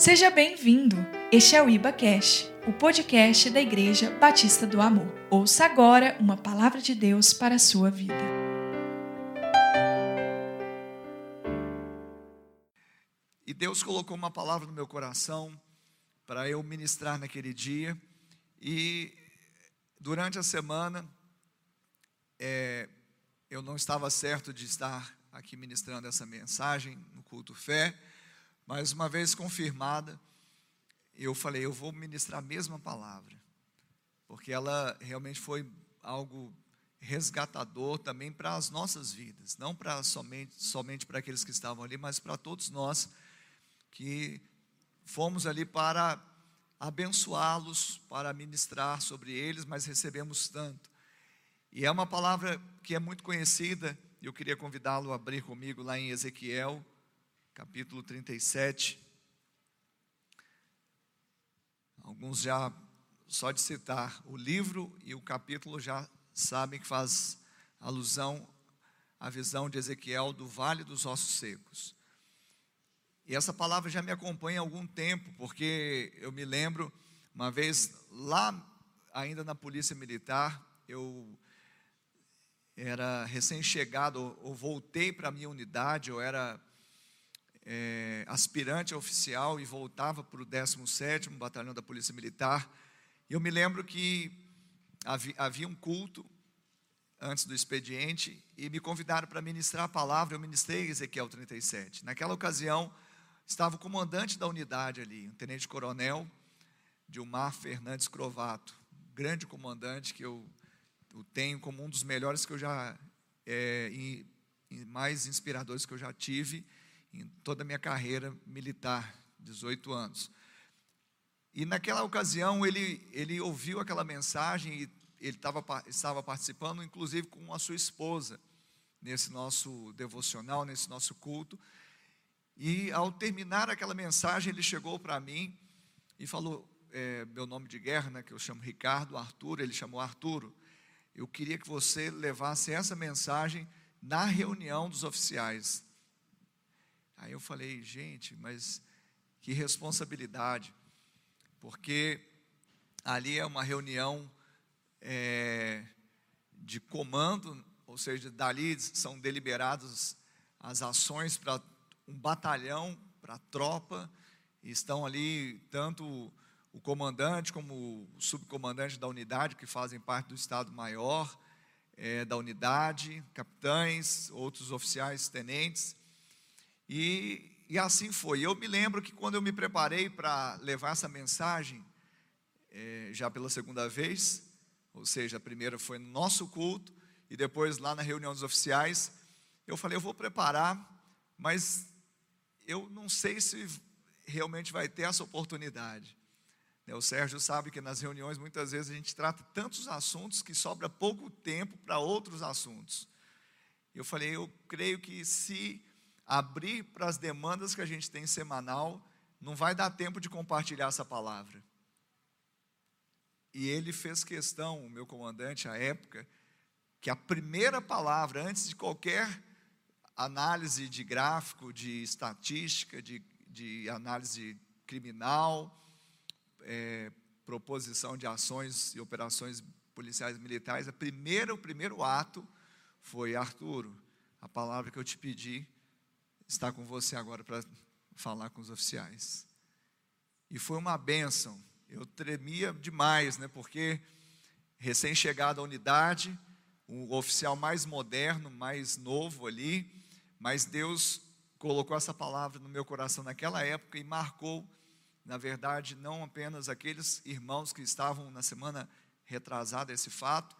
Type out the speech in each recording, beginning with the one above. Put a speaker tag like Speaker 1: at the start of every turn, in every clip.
Speaker 1: Seja bem-vindo. Este é o Iba Cash, o podcast da Igreja Batista do Amor. Ouça agora uma palavra de Deus para a sua vida.
Speaker 2: E Deus colocou uma palavra no meu coração para eu ministrar naquele dia. E durante a semana, é, eu não estava certo de estar aqui ministrando essa mensagem no culto fé mas uma vez confirmada, eu falei, eu vou ministrar a mesma palavra, porque ela realmente foi algo resgatador também para as nossas vidas, não para somente, somente para aqueles que estavam ali, mas para todos nós que fomos ali para abençoá-los, para ministrar sobre eles, mas recebemos tanto. E é uma palavra que é muito conhecida, eu queria convidá-lo a abrir comigo lá em Ezequiel, capítulo 37. Alguns já, só de citar o livro e o capítulo, já sabem que faz alusão à visão de Ezequiel do Vale dos Ossos Secos. E essa palavra já me acompanha há algum tempo, porque eu me lembro, uma vez lá, ainda na Polícia Militar, eu era recém-chegado, ou voltei para a minha unidade, eu era é, aspirante a oficial e voltava para o 17º Batalhão da Polícia Militar. E eu me lembro que havia, havia um culto antes do expediente e me convidaram para ministrar a palavra. Eu ministrei Ezequiel 37. Naquela ocasião, estava o comandante da unidade ali, o tenente-coronel Dilmar Fernandes Crovato, grande comandante que eu, tenho como um dos melhores que eu já, é, e mais inspiradores que eu já tive em toda a minha carreira militar, 18 anos. E naquela ocasião ele, ele ouviu aquela mensagem e ele tava, estava participando, inclusive com a sua esposa, nesse nosso devocional, nesse nosso culto. E ao terminar aquela mensagem, ele chegou para mim e falou: é, meu nome de guerra, né, que eu chamo Ricardo Arturo, ele chamou Arturo. Eu queria que você levasse essa mensagem na reunião dos oficiais. Aí eu falei, gente, mas que responsabilidade, porque ali é uma reunião é, de comando, ou seja, dali são deliberadas as ações para um batalhão, para a tropa, e estão ali tanto o comandante como o subcomandante da unidade, que fazem parte do Estado-Maior é, da unidade, capitães, outros oficiais, tenentes, e, e assim foi. Eu me lembro que quando eu me preparei para levar essa mensagem, é, já pela segunda vez, ou seja, a primeira foi no nosso culto, e depois lá na reunião dos oficiais, eu falei, eu vou preparar, mas eu não sei se realmente vai ter essa oportunidade. Né, o Sérgio sabe que nas reuniões muitas vezes a gente trata tantos assuntos que sobra pouco tempo para outros assuntos. Eu falei, eu creio que se abrir para as demandas que a gente tem semanal, não vai dar tempo de compartilhar essa palavra. E ele fez questão, o meu comandante à época, que a primeira palavra, antes de qualquer análise de gráfico, de estatística, de, de análise criminal, é, proposição de ações e operações policiais militares, a primeira, o primeiro ato foi Arturo, a palavra que eu te pedi está com você agora para falar com os oficiais. E foi uma bênção. Eu tremia demais, né? Porque recém-chegado à unidade, o oficial mais moderno, mais novo ali, mas Deus colocou essa palavra no meu coração naquela época e marcou, na verdade, não apenas aqueles irmãos que estavam na semana retrasada esse fato,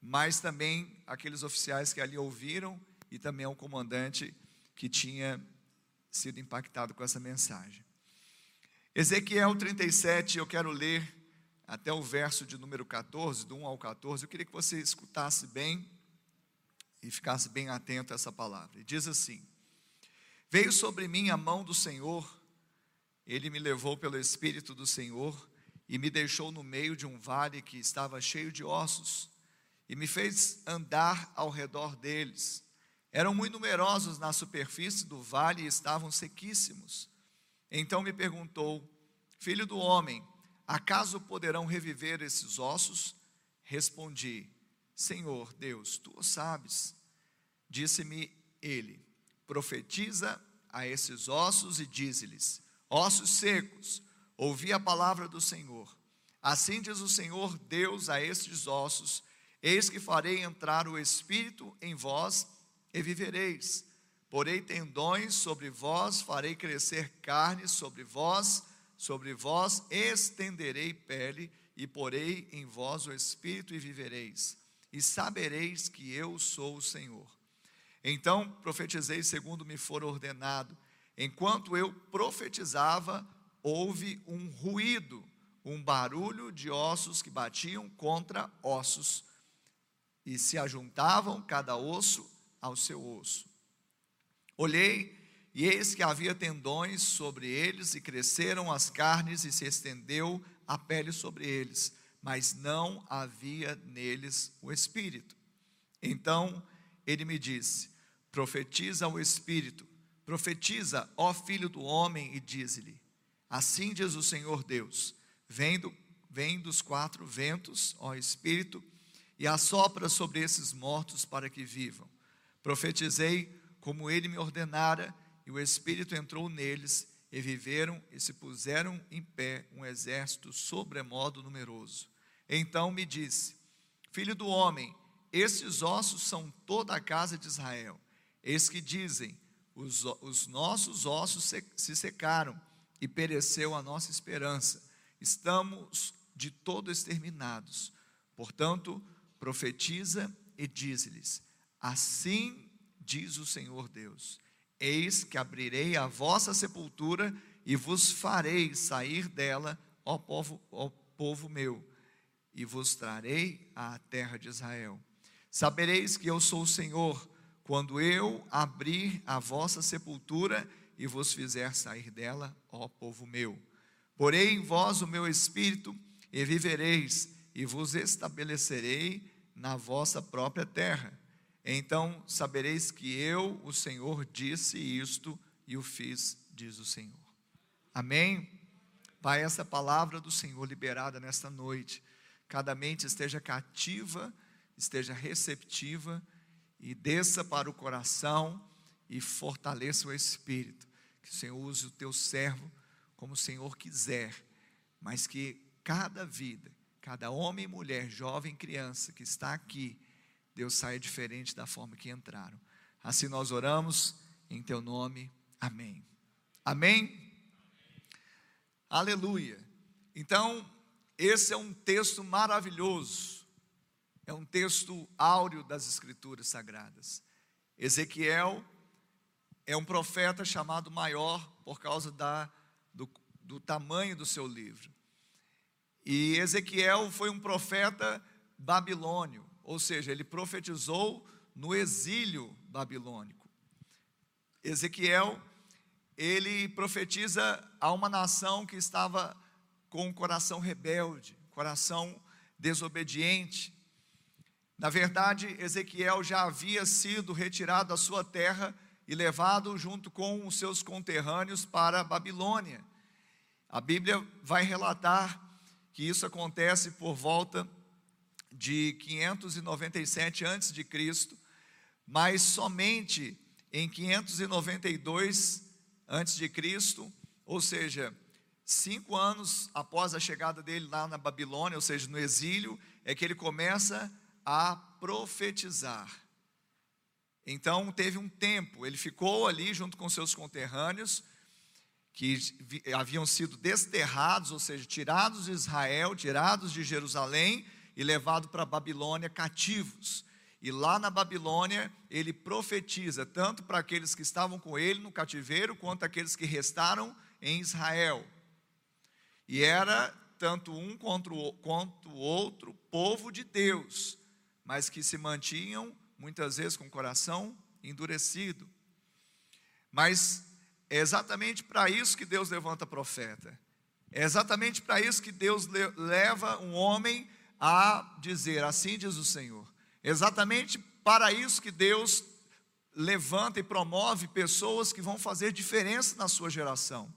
Speaker 2: mas também aqueles oficiais que ali ouviram e também o comandante que tinha sido impactado com essa mensagem. Ezequiel 37, eu quero ler até o verso de número 14, do 1 ao 14. Eu queria que você escutasse bem e ficasse bem atento a essa palavra. E diz assim: Veio sobre mim a mão do Senhor, ele me levou pelo Espírito do Senhor e me deixou no meio de um vale que estava cheio de ossos, e me fez andar ao redor deles eram muito numerosos na superfície do vale e estavam sequíssimos. Então me perguntou: Filho do homem, acaso poderão reviver esses ossos? Respondi: Senhor Deus, tu o sabes. Disse-me ele: Profetiza a esses ossos e dize-lhes: Ossos secos, ouvi a palavra do Senhor. Assim diz o Senhor Deus a estes ossos: Eis que farei entrar o espírito em vós e vivereis. Porei tendões sobre vós, farei crescer carne sobre vós, sobre vós estenderei pele e porei em vós o espírito e vivereis. E sabereis que eu sou o Senhor. Então profetizei segundo me for ordenado. Enquanto eu profetizava, houve um ruído, um barulho de ossos que batiam contra ossos e se ajuntavam cada osso ao seu osso. Olhei e eis que havia tendões sobre eles e cresceram as carnes e se estendeu a pele sobre eles, mas não havia neles o espírito. Então ele me disse: Profetiza o espírito, profetiza, ó filho do homem, e dize-lhe: Assim diz o Senhor Deus: Vem, do, vem dos quatro ventos, ó espírito, e assopra sobre esses mortos para que vivam. Profetizei como ele me ordenara, e o Espírito entrou neles, e viveram e se puseram em pé um exército sobremodo numeroso. Então me disse: Filho do homem, esses ossos são toda a casa de Israel. Eis que dizem: os, os nossos ossos se, se secaram e pereceu a nossa esperança. Estamos de todo exterminados. Portanto, profetiza e diz-lhes: Assim diz o Senhor Deus: Eis que abrirei a vossa sepultura e vos farei sair dela, ó povo, ó povo meu, e vos trarei à terra de Israel. Sabereis que eu sou o Senhor, quando eu abrir a vossa sepultura e vos fizer sair dela, ó povo meu. Porei em vós o meu espírito e vivereis, e vos estabelecerei na vossa própria terra. Então sabereis que eu, o Senhor, disse isto e o fiz, diz o Senhor. Amém? Pai, essa palavra do Senhor liberada nesta noite, cada mente esteja cativa, esteja receptiva e desça para o coração e fortaleça o espírito. Que o Senhor use o teu servo como o Senhor quiser, mas que cada vida cada homem e mulher, jovem criança que está aqui, Deus saia diferente da forma que entraram. Assim nós oramos em teu nome. Amém. Amém. Aleluia. Então, esse é um texto maravilhoso. É um texto áureo das escrituras sagradas. Ezequiel é um profeta chamado maior por causa da, do, do tamanho do seu livro. E Ezequiel foi um profeta babilônio, ou seja, ele profetizou no exílio babilônico. Ezequiel, ele profetiza a uma nação que estava com um coração rebelde, coração desobediente. Na verdade, Ezequiel já havia sido retirado da sua terra e levado junto com os seus conterrâneos para a Babilônia. A Bíblia vai relatar que isso acontece por volta de 597 antes de Cristo, mas somente em 592 antes de Cristo, ou seja, cinco anos após a chegada dele lá na Babilônia, ou seja, no exílio, é que ele começa a profetizar. Então teve um tempo, ele ficou ali junto com seus conterrâneos, que haviam sido desterrados, ou seja, tirados de Israel, tirados de Jerusalém e levados para a Babilônia cativos. E lá na Babilônia, ele profetiza tanto para aqueles que estavam com ele no cativeiro, quanto aqueles que restaram em Israel. E era tanto um quanto o outro povo de Deus, mas que se mantinham muitas vezes com o coração endurecido. Mas é exatamente para isso que Deus levanta profeta. É exatamente para isso que Deus leva um homem a dizer: Assim diz o Senhor. Exatamente para isso que Deus levanta e promove pessoas que vão fazer diferença na sua geração.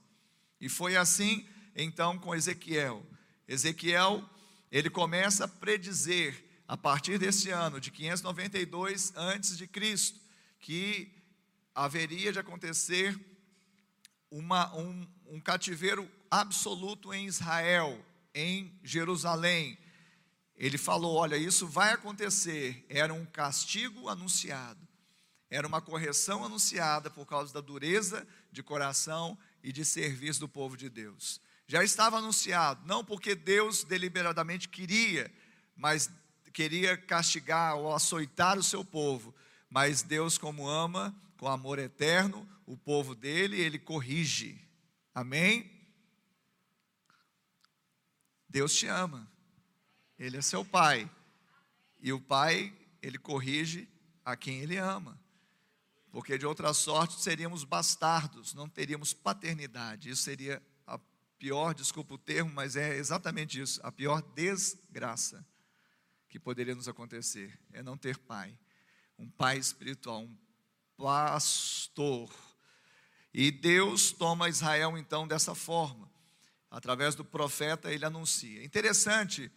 Speaker 2: E foi assim então com Ezequiel. Ezequiel, ele começa a predizer a partir desse ano de 592 antes de Cristo, que haveria de acontecer uma, um, um cativeiro absoluto em Israel, em Jerusalém. Ele falou: Olha, isso vai acontecer. Era um castigo anunciado, era uma correção anunciada por causa da dureza de coração e de serviço do povo de Deus. Já estava anunciado, não porque Deus deliberadamente queria, mas queria castigar ou açoitar o seu povo, mas Deus, como ama, com amor eterno, o povo dele, ele corrige. Amém? Deus te ama. Ele é seu pai. E o pai, ele corrige a quem ele ama. Porque de outra sorte seríamos bastardos, não teríamos paternidade. Isso seria a pior, desculpa o termo, mas é exatamente isso, a pior desgraça que poderia nos acontecer é não ter pai. Um pai espiritual, um pastor. E Deus toma Israel então dessa forma. Através do profeta ele anuncia. Interessante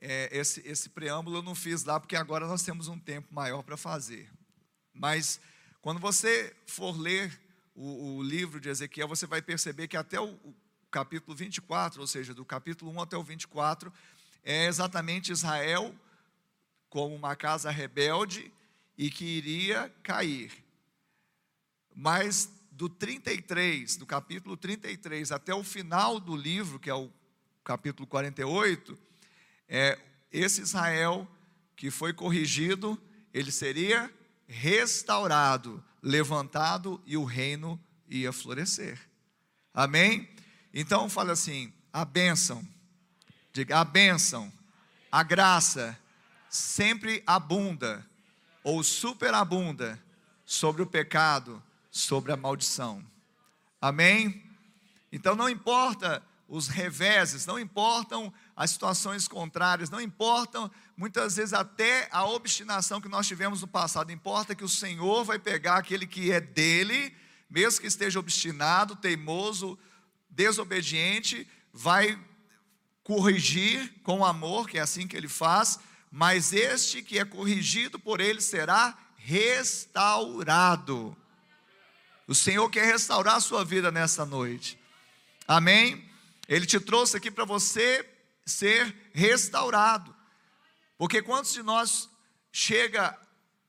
Speaker 2: é, esse, esse preâmbulo eu não fiz lá, porque agora nós temos um tempo maior para fazer. Mas quando você for ler o, o, livro de Ezequiel, você vai perceber que até o, o capítulo 24, ou seja, do capítulo 1 até o 24, é exatamente Israel como uma casa rebelde e que iria cair. Mas do 33, do capítulo 33 até o final do livro, que é o capítulo 48, é, esse Israel que foi corrigido, ele seria restaurado, levantado e o reino ia florescer. Amém? Então fala assim: a bênção, diga a bênção, a graça sempre abunda ou superabunda sobre o pecado, sobre a maldição. Amém? Então não importa os reveses, não importam as situações contrárias, não importam muitas vezes até a obstinação que nós tivemos no passado, importa que o Senhor vai pegar aquele que é dele, mesmo que esteja obstinado, teimoso, desobediente, vai corrigir com amor, que é assim que ele faz, mas este que é corrigido por ele será restaurado. O Senhor quer restaurar a sua vida nessa noite. Amém? Ele te trouxe aqui para você ser restaurado. Porque quantos de nós chega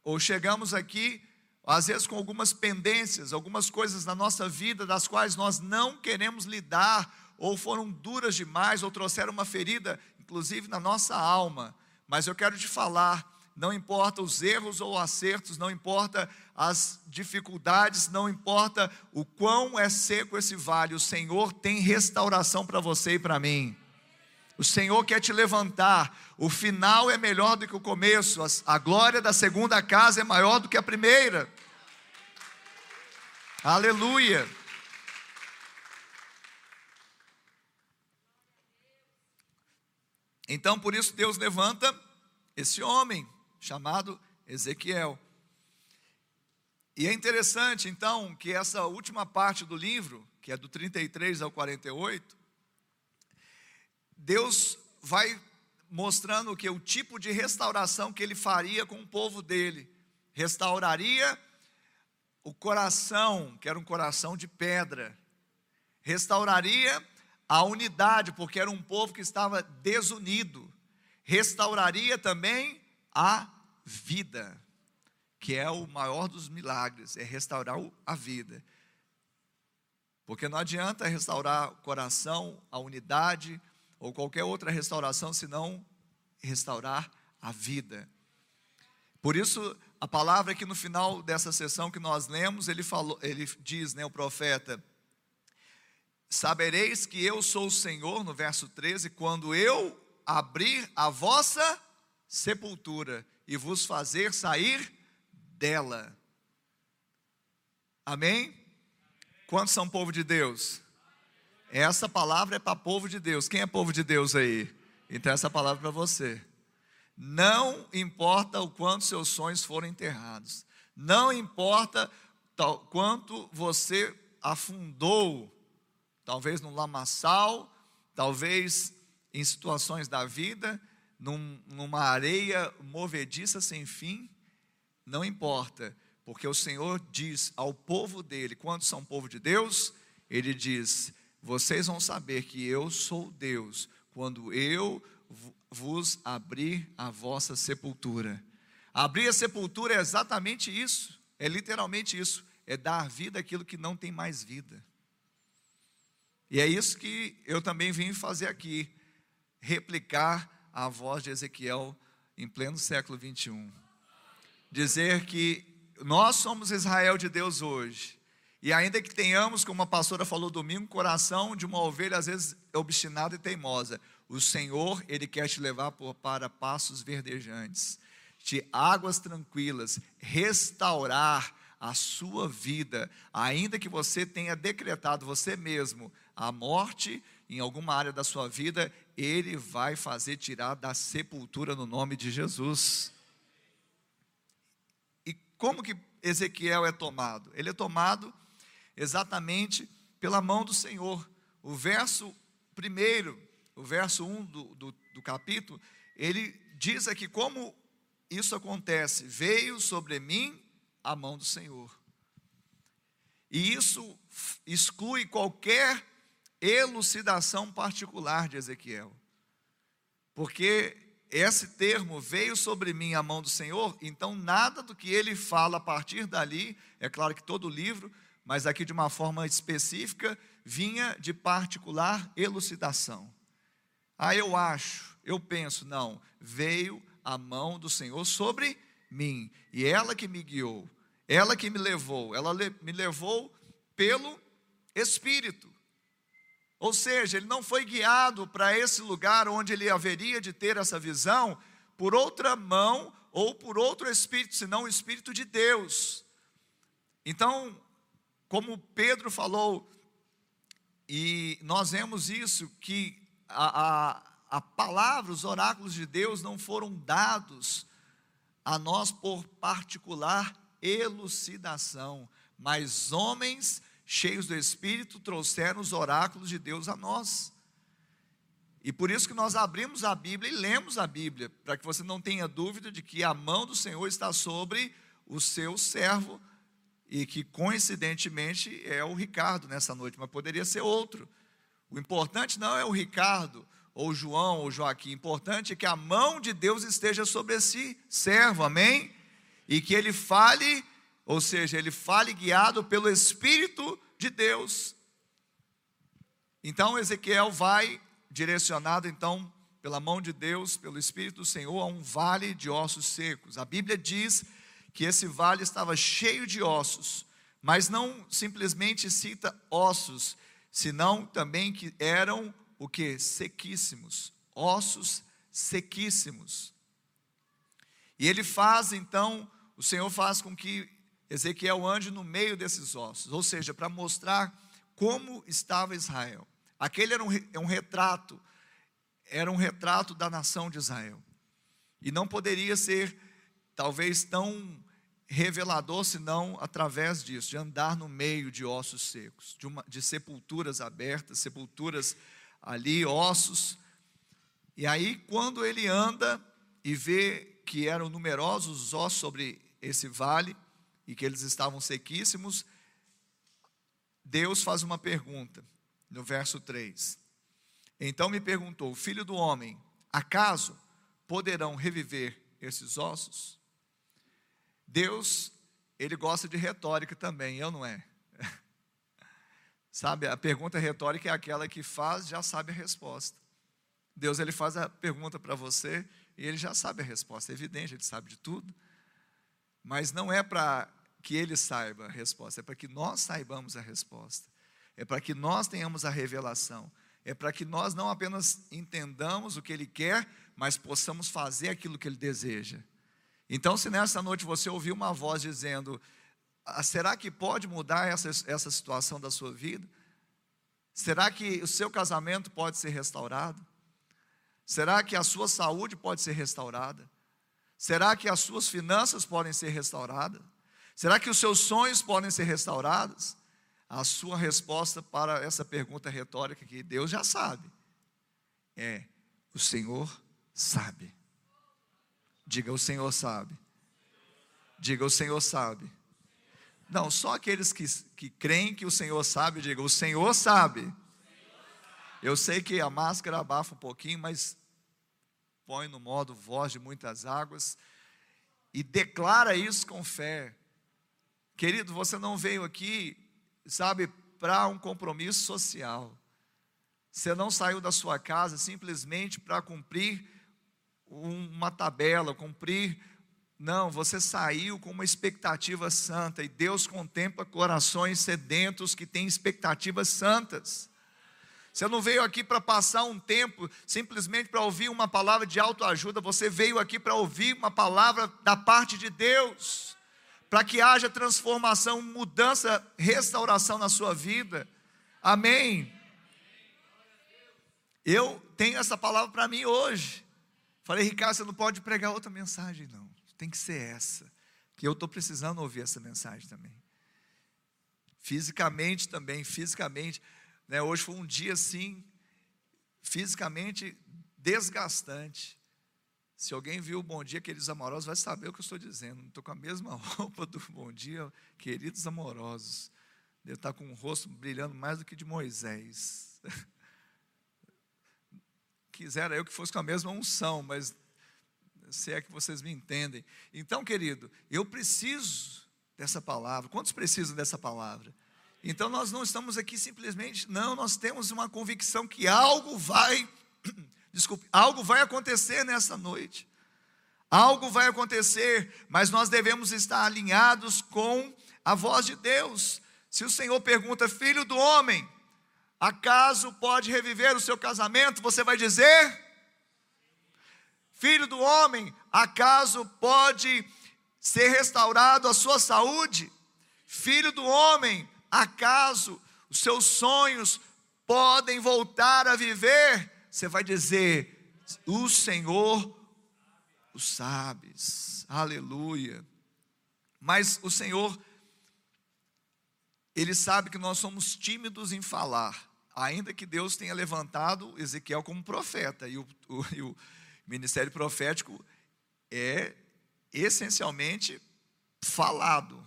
Speaker 2: ou chegamos aqui às vezes com algumas pendências, algumas coisas na nossa vida das quais nós não queremos lidar ou foram duras demais ou trouxeram uma ferida inclusive na nossa alma. Mas eu quero te falar, não importa os erros ou acertos, não importa as dificuldades, não importa o quão é seco esse vale, o Senhor tem restauração para você e para mim. O Senhor quer te levantar. O final é melhor do que o começo. A glória da segunda casa é maior do que a primeira. Aleluia. Então, por isso, Deus levanta esse homem chamado Ezequiel. E é interessante, então, que essa última parte do livro, que é do 33 ao 48, Deus vai mostrando que o tipo de restauração que ele faria com o povo dele. Restauraria o coração, que era um coração de pedra. Restauraria a unidade, porque era um povo que estava desunido. Restauraria também a vida, que é o maior dos milagres, é restaurar a vida. Porque não adianta restaurar o coração, a unidade, ou qualquer outra restauração, senão restaurar a vida. Por isso, a palavra que no final dessa sessão que nós lemos, ele falou, ele diz, né, o profeta, sabereis que eu sou o Senhor, no verso 13, quando eu abrir a vossa sepultura e vos fazer sair dela. Amém? Quantos são povo de Deus? Essa palavra é para povo de Deus. Quem é povo de Deus aí? Então essa palavra é para você. Não importa o quanto seus sonhos foram enterrados. Não importa tal, quanto você afundou talvez no lamaçal, talvez em situações da vida, num, numa areia movediça sem fim, não importa, porque o Senhor diz ao povo dele, quando são povo de Deus, ele diz: Vocês vão saber que eu sou Deus, quando eu vos abrir a vossa sepultura. Abrir a sepultura é exatamente isso, é literalmente isso, é dar vida àquilo que não tem mais vida. E é isso que eu também vim fazer aqui, replicar a voz de Ezequiel em pleno século 21. Dizer que nós somos Israel de Deus hoje. E ainda que tenhamos, como a pastora falou domingo, coração de uma ovelha às vezes obstinada e teimosa, o Senhor, Ele quer te levar por, para passos verdejantes, de águas tranquilas, restaurar a sua vida, ainda que você tenha decretado você mesmo a morte em alguma área da sua vida, Ele vai fazer tirar da sepultura no nome de Jesus. E como que Ezequiel é tomado? Ele é tomado exatamente pela mão do Senhor. O verso primeiro, o verso 1 do, do, do capítulo, ele diz aqui como isso acontece: veio sobre mim a mão do Senhor. E isso exclui qualquer elucidação particular de Ezequiel. Porque esse termo veio sobre mim a mão do Senhor, então nada do que ele fala a partir dali, é claro que todo o livro, mas aqui de uma forma específica, vinha de particular elucidação. Ah, eu acho, eu penso, não, veio a mão do Senhor sobre mim, e ela que me guiou, ela que me levou, ela me levou pelo Espírito. Ou seja, ele não foi guiado para esse lugar onde ele haveria de ter essa visão por outra mão ou por outro espírito, senão o espírito de Deus. Então, como Pedro falou, e nós vemos isso, que a, a, a palavra, os oráculos de Deus não foram dados a nós por particular elucidação, mas homens cheios do Espírito, trouxeram os oráculos de Deus a nós. E por isso que nós abrimos a Bíblia e lemos a Bíblia, para que você não tenha dúvida de que a mão do Senhor está sobre o seu servo, e que coincidentemente é o Ricardo nessa noite, mas poderia ser outro. O importante não é o Ricardo, ou João, ou Joaquim, o importante é que a mão de Deus esteja sobre esse servo, amém? E que ele fale ou seja, ele fale guiado pelo Espírito de Deus. Então Ezequiel vai direcionado então pela mão de Deus, pelo Espírito do Senhor, a um vale de ossos secos. A Bíblia diz que esse vale estava cheio de ossos, mas não simplesmente cita ossos, senão também que eram o que? Sequíssimos, ossos sequíssimos. E ele faz então, o Senhor faz com que Ezequiel ande no meio desses ossos, ou seja, para mostrar como estava Israel. Aquele era um, é um retrato, era um retrato da nação de Israel. E não poderia ser, talvez, tão revelador senão através disso, de andar no meio de ossos secos, de, uma, de sepulturas abertas, sepulturas ali, ossos. E aí, quando ele anda e vê que eram numerosos os ossos sobre esse vale, e que eles estavam sequíssimos, Deus faz uma pergunta no verso 3. Então me perguntou: Filho do homem, acaso poderão reviver esses ossos? Deus, ele gosta de retórica também, eu não é? Sabe, a pergunta retórica é aquela que faz, já sabe a resposta. Deus, ele faz a pergunta para você e ele já sabe a resposta, é evidente, ele sabe de tudo. Mas não é para que ele saiba a resposta, é para que nós saibamos a resposta, é para que nós tenhamos a revelação, é para que nós não apenas entendamos o que ele quer, mas possamos fazer aquilo que ele deseja. Então, se nessa noite você ouvir uma voz dizendo: ah, será que pode mudar essa, essa situação da sua vida? Será que o seu casamento pode ser restaurado? Será que a sua saúde pode ser restaurada? Será que as suas finanças podem ser restauradas? Será que os seus sonhos podem ser restaurados? a sua resposta para essa pergunta retórica que Deus já sabe. É: o Senhor sabe. Diga, o Senhor sabe. Diga, o Senhor sabe. Não, só aqueles que, que creem que o Senhor sabe, diga, o Senhor sabe. Eu sei que a máscara abafa um pouquinho, mas põe no modo voz de muitas águas e declara isso com fé. Querido, você não veio aqui, sabe, para um compromisso social. Você não saiu da sua casa simplesmente para cumprir uma tabela, cumprir. Não, você saiu com uma expectativa santa e Deus contempla corações sedentos que têm expectativas santas. Você não veio aqui para passar um tempo simplesmente para ouvir uma palavra de autoajuda, você veio aqui para ouvir uma palavra da parte de Deus, para que haja transformação, mudança, restauração na sua vida. Amém. Eu tenho essa palavra para mim hoje. Falei, Ricardo, você não pode pregar outra mensagem, não. Tem que ser essa. Que eu estou precisando ouvir essa mensagem também. Fisicamente também, fisicamente. Né? Hoje foi um dia assim, fisicamente desgastante. Se alguém viu o Bom Dia, Queridos Amorosos, vai saber o que eu estou dizendo. Estou com a mesma roupa do Bom Dia, Queridos Amorosos. Ele está com o rosto brilhando mais do que de Moisés. Quisera eu que fosse com a mesma unção, mas se é que vocês me entendem. Então, querido, eu preciso dessa palavra. Quantos precisam dessa palavra? Então nós não estamos aqui simplesmente, não, nós temos uma convicção que algo vai, desculpe, algo vai acontecer nessa noite. Algo vai acontecer, mas nós devemos estar alinhados com a voz de Deus. Se o Senhor pergunta, filho do homem, acaso pode reviver o seu casamento? Você vai dizer, filho do homem, acaso pode ser restaurado a sua saúde? Filho do homem, Acaso os seus sonhos podem voltar a viver? Você vai dizer: O Senhor o sabes. Aleluia. Mas o Senhor, Ele sabe que nós somos tímidos em falar, ainda que Deus tenha levantado Ezequiel como profeta, e o, o, e o ministério profético é essencialmente falado,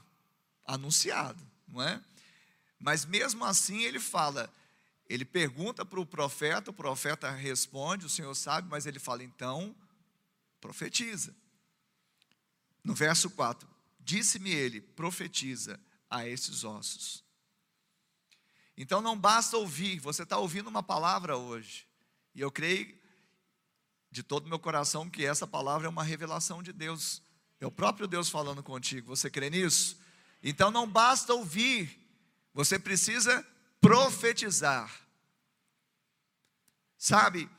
Speaker 2: anunciado, não é? Mas mesmo assim ele fala, ele pergunta para o profeta, o profeta responde, o Senhor sabe, mas ele fala, então, profetiza. No verso 4, disse-me ele, profetiza a esses ossos. Então não basta ouvir, você está ouvindo uma palavra hoje, e eu creio de todo meu coração que essa palavra é uma revelação de Deus, é o próprio Deus falando contigo, você crê nisso? Então não basta ouvir, você precisa profetizar. Sabe,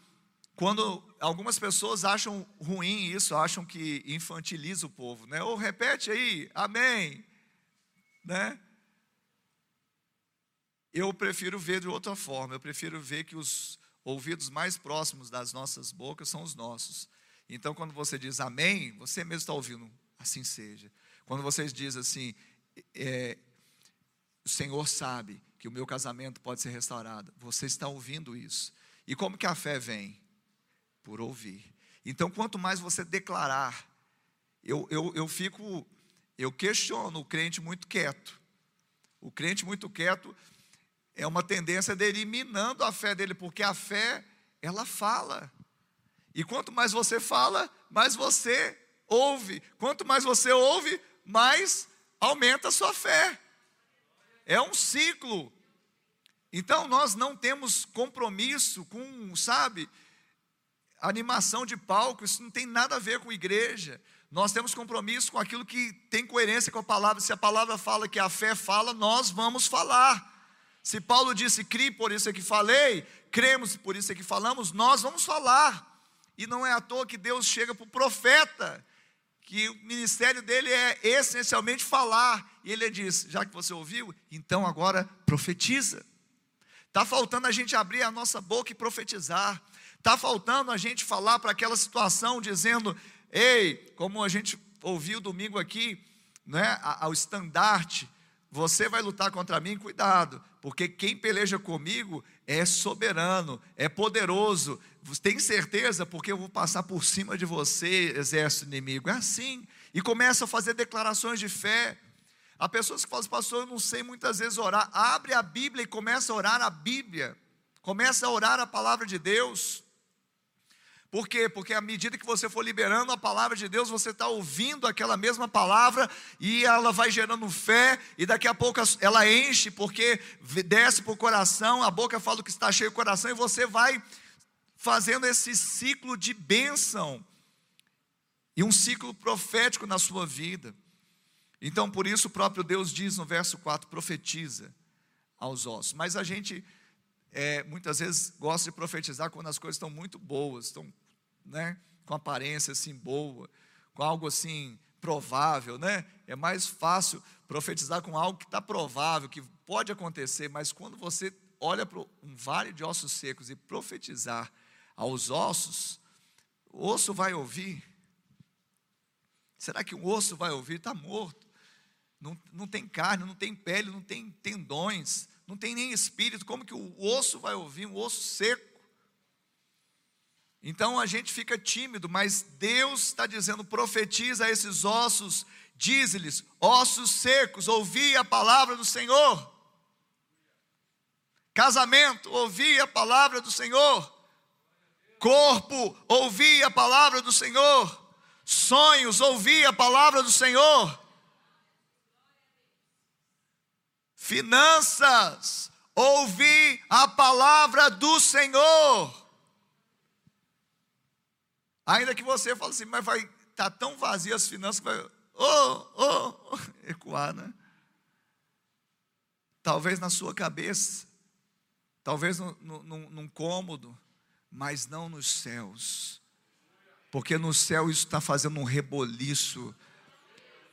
Speaker 2: quando algumas pessoas acham ruim isso, acham que infantiliza o povo, né? Ou repete aí, amém, né? Eu prefiro ver de outra forma, eu prefiro ver que os ouvidos mais próximos das nossas bocas são os nossos. Então, quando você diz amém, você mesmo está ouvindo, assim seja. Quando você diz assim, é, o Senhor sabe que o meu casamento pode ser restaurado. Você está ouvindo isso. E como que a fé vem? Por ouvir. Então, quanto mais você declarar, eu, eu, eu fico, eu questiono o crente muito quieto. O crente muito quieto é uma tendência dele ir minando a fé dele, porque a fé, ela fala. E quanto mais você fala, mais você ouve. Quanto mais você ouve, mais aumenta a sua fé. É um ciclo. Então nós não temos compromisso com, sabe, animação de palco, isso não tem nada a ver com igreja. Nós temos compromisso com aquilo que tem coerência com a palavra. Se a palavra fala que a fé fala, nós vamos falar. Se Paulo disse, crie, por isso é que falei, cremos, por isso é que falamos, nós vamos falar. E não é à toa que Deus chega para o profeta que o ministério dele é essencialmente falar. E ele diz: já que você ouviu, então agora profetiza. Está faltando a gente abrir a nossa boca e profetizar. Está faltando a gente falar para aquela situação, dizendo: ei, como a gente ouviu domingo aqui, né, ao estandarte você vai lutar contra mim, cuidado, porque quem peleja comigo é soberano, é poderoso. Tem certeza? Porque eu vou passar por cima de você, exército inimigo. É assim. E começa a fazer declarações de fé. Há pessoas que falam, pastor, eu não sei muitas vezes orar. Abre a Bíblia e começa a orar a Bíblia. Começa a orar a palavra de Deus. Por quê? Porque à medida que você for liberando a palavra de Deus, você está ouvindo aquela mesma palavra e ela vai gerando fé, e daqui a pouco ela enche, porque desce para o coração, a boca fala que está cheio o coração, e você vai fazendo esse ciclo de bênção e um ciclo profético na sua vida. Então, por isso, o próprio Deus diz no verso 4: profetiza aos ossos. Mas a gente é, muitas vezes gosta de profetizar quando as coisas estão muito boas, estão né, com aparência assim boa, com algo assim provável, né? É mais fácil profetizar com algo que está provável, que pode acontecer, mas quando você olha para um vale de ossos secos e profetizar aos ossos, o osso vai ouvir. Será que o osso vai ouvir? Está morto. Não, não tem carne, não tem pele, não tem tendões, não tem nem espírito. Como que o osso vai ouvir? Um osso seco. Então a gente fica tímido, mas Deus está dizendo: profetiza a esses ossos, diz-lhes, ossos secos, ouvi a palavra do Senhor. Casamento, ouvi a palavra do Senhor. Corpo, ouvi a palavra do Senhor. Sonhos, ouvi a palavra do Senhor. Finanças, ouvi a palavra do Senhor. Ainda que você fale assim, mas vai estar tá tão vazio as finanças que vai, oh, oh, ecoar, né? Talvez na sua cabeça, talvez no, no, num, cômodo, mas não nos céus. Porque no céu isso está fazendo um reboliço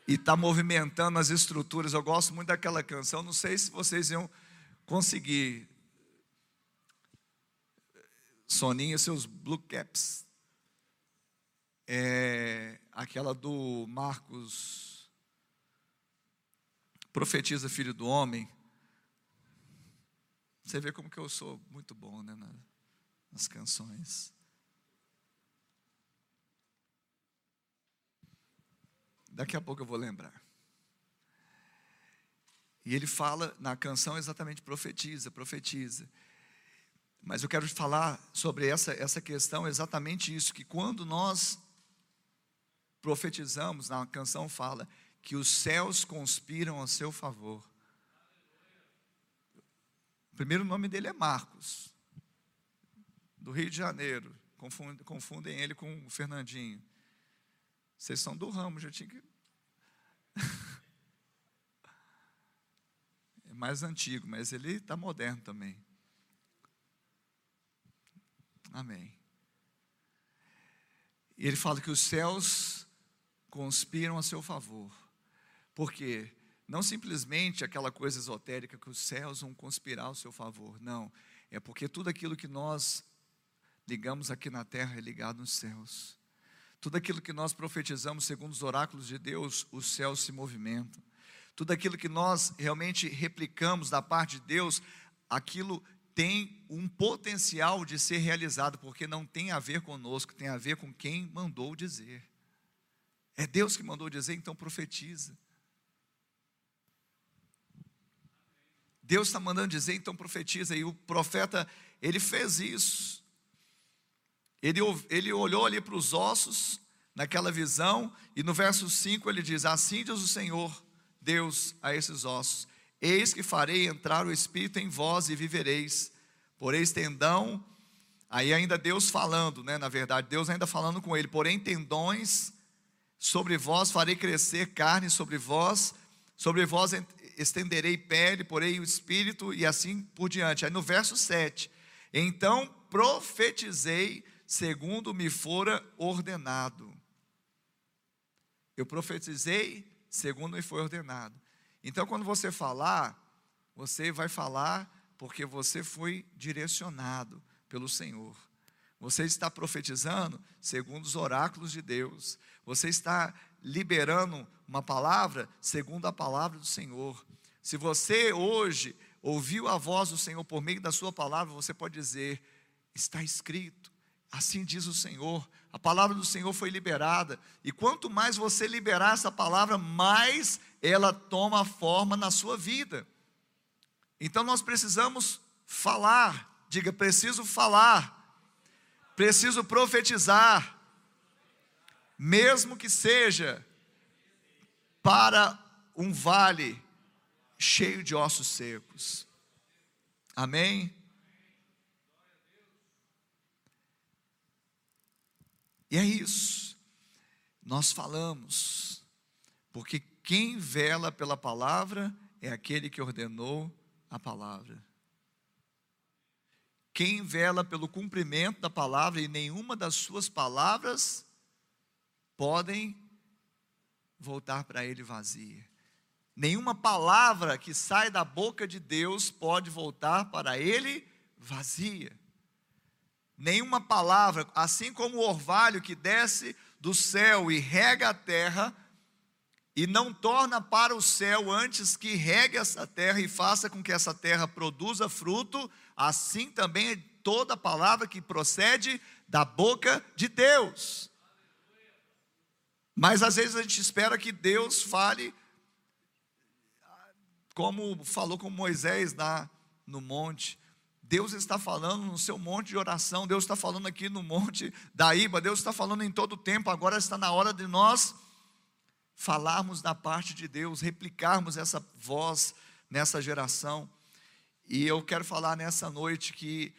Speaker 2: e está movimentando as estruturas. Eu gosto muito daquela canção, não sei se vocês iam conseguir. Soninha, seus blue caps é aquela do Marcos, profetiza filho do homem. Você vê como que eu sou muito bom né, nas canções. Daqui a pouco eu vou lembrar. E ele fala na canção exatamente profetiza, profetiza. Mas eu quero falar sobre essa, essa questão, exatamente isso, que quando nós profetizamos, na canção fala, que os céus conspiram a seu favor. O primeiro nome dele é Marcos, do Rio de Janeiro. Confundem, confundem ele com o Fernandinho. Vocês são do ramo, já tinha que. é mais antigo, mas ele está moderno também. Amém. E ele fala que os céus conspiram a seu favor. Porque não simplesmente aquela coisa esotérica que os céus vão conspirar ao seu favor, não. É porque tudo aquilo que nós ligamos aqui na terra é ligado nos céus. Tudo aquilo que nós profetizamos segundo os oráculos de Deus, os céus se movimentam. Tudo aquilo que nós realmente replicamos da parte de Deus, aquilo tem um potencial de ser realizado, porque não tem a ver conosco, tem a ver com quem mandou dizer. É Deus que mandou dizer, então profetiza. Deus está mandando dizer, então profetiza. E o profeta, ele fez isso. Ele, ele olhou ali para os ossos, naquela visão, e no verso 5 ele diz: Assim diz o Senhor, Deus, a esses ossos: Eis que farei entrar o Espírito em vós e vivereis. Poreis tendão, aí ainda Deus falando, né? Na verdade, Deus ainda falando com ele, porém tendões sobre vós farei crescer carne sobre vós, sobre vós estenderei pele, porém o espírito, e assim por diante. Aí no verso 7, então profetizei segundo me fora ordenado. Eu profetizei segundo me foi ordenado. Então, quando você falar, você vai falar porque você foi direcionado pelo Senhor. Você está profetizando segundo os oráculos de Deus. Você está liberando uma palavra segundo a palavra do Senhor. Se você hoje ouviu a voz do Senhor por meio da sua palavra, você pode dizer: está escrito, assim diz o Senhor. A palavra do Senhor foi liberada, e quanto mais você liberar essa palavra, mais ela toma forma na sua vida. Então nós precisamos falar, diga, preciso falar, preciso profetizar, mesmo que seja para um vale cheio de ossos secos. Amém? E é isso. Nós falamos, porque quem vela pela palavra é aquele que ordenou a palavra. Quem vela pelo cumprimento da palavra e nenhuma das suas palavras podem voltar para ele vazia. Nenhuma palavra que sai da boca de Deus pode voltar para ele vazia. Nenhuma palavra, assim como o orvalho que desce do céu e rega a terra, e não torna para o céu antes que regue essa terra e faça com que essa terra produza fruto, assim também é toda palavra que procede da boca de Deus. Mas às vezes a gente espera que Deus fale como falou com Moisés lá no monte. Deus está falando no seu monte de oração, Deus está falando aqui no monte da Iba, Deus está falando em todo o tempo, agora está na hora de nós falarmos da parte de Deus, replicarmos essa voz nessa geração. E eu quero falar nessa noite que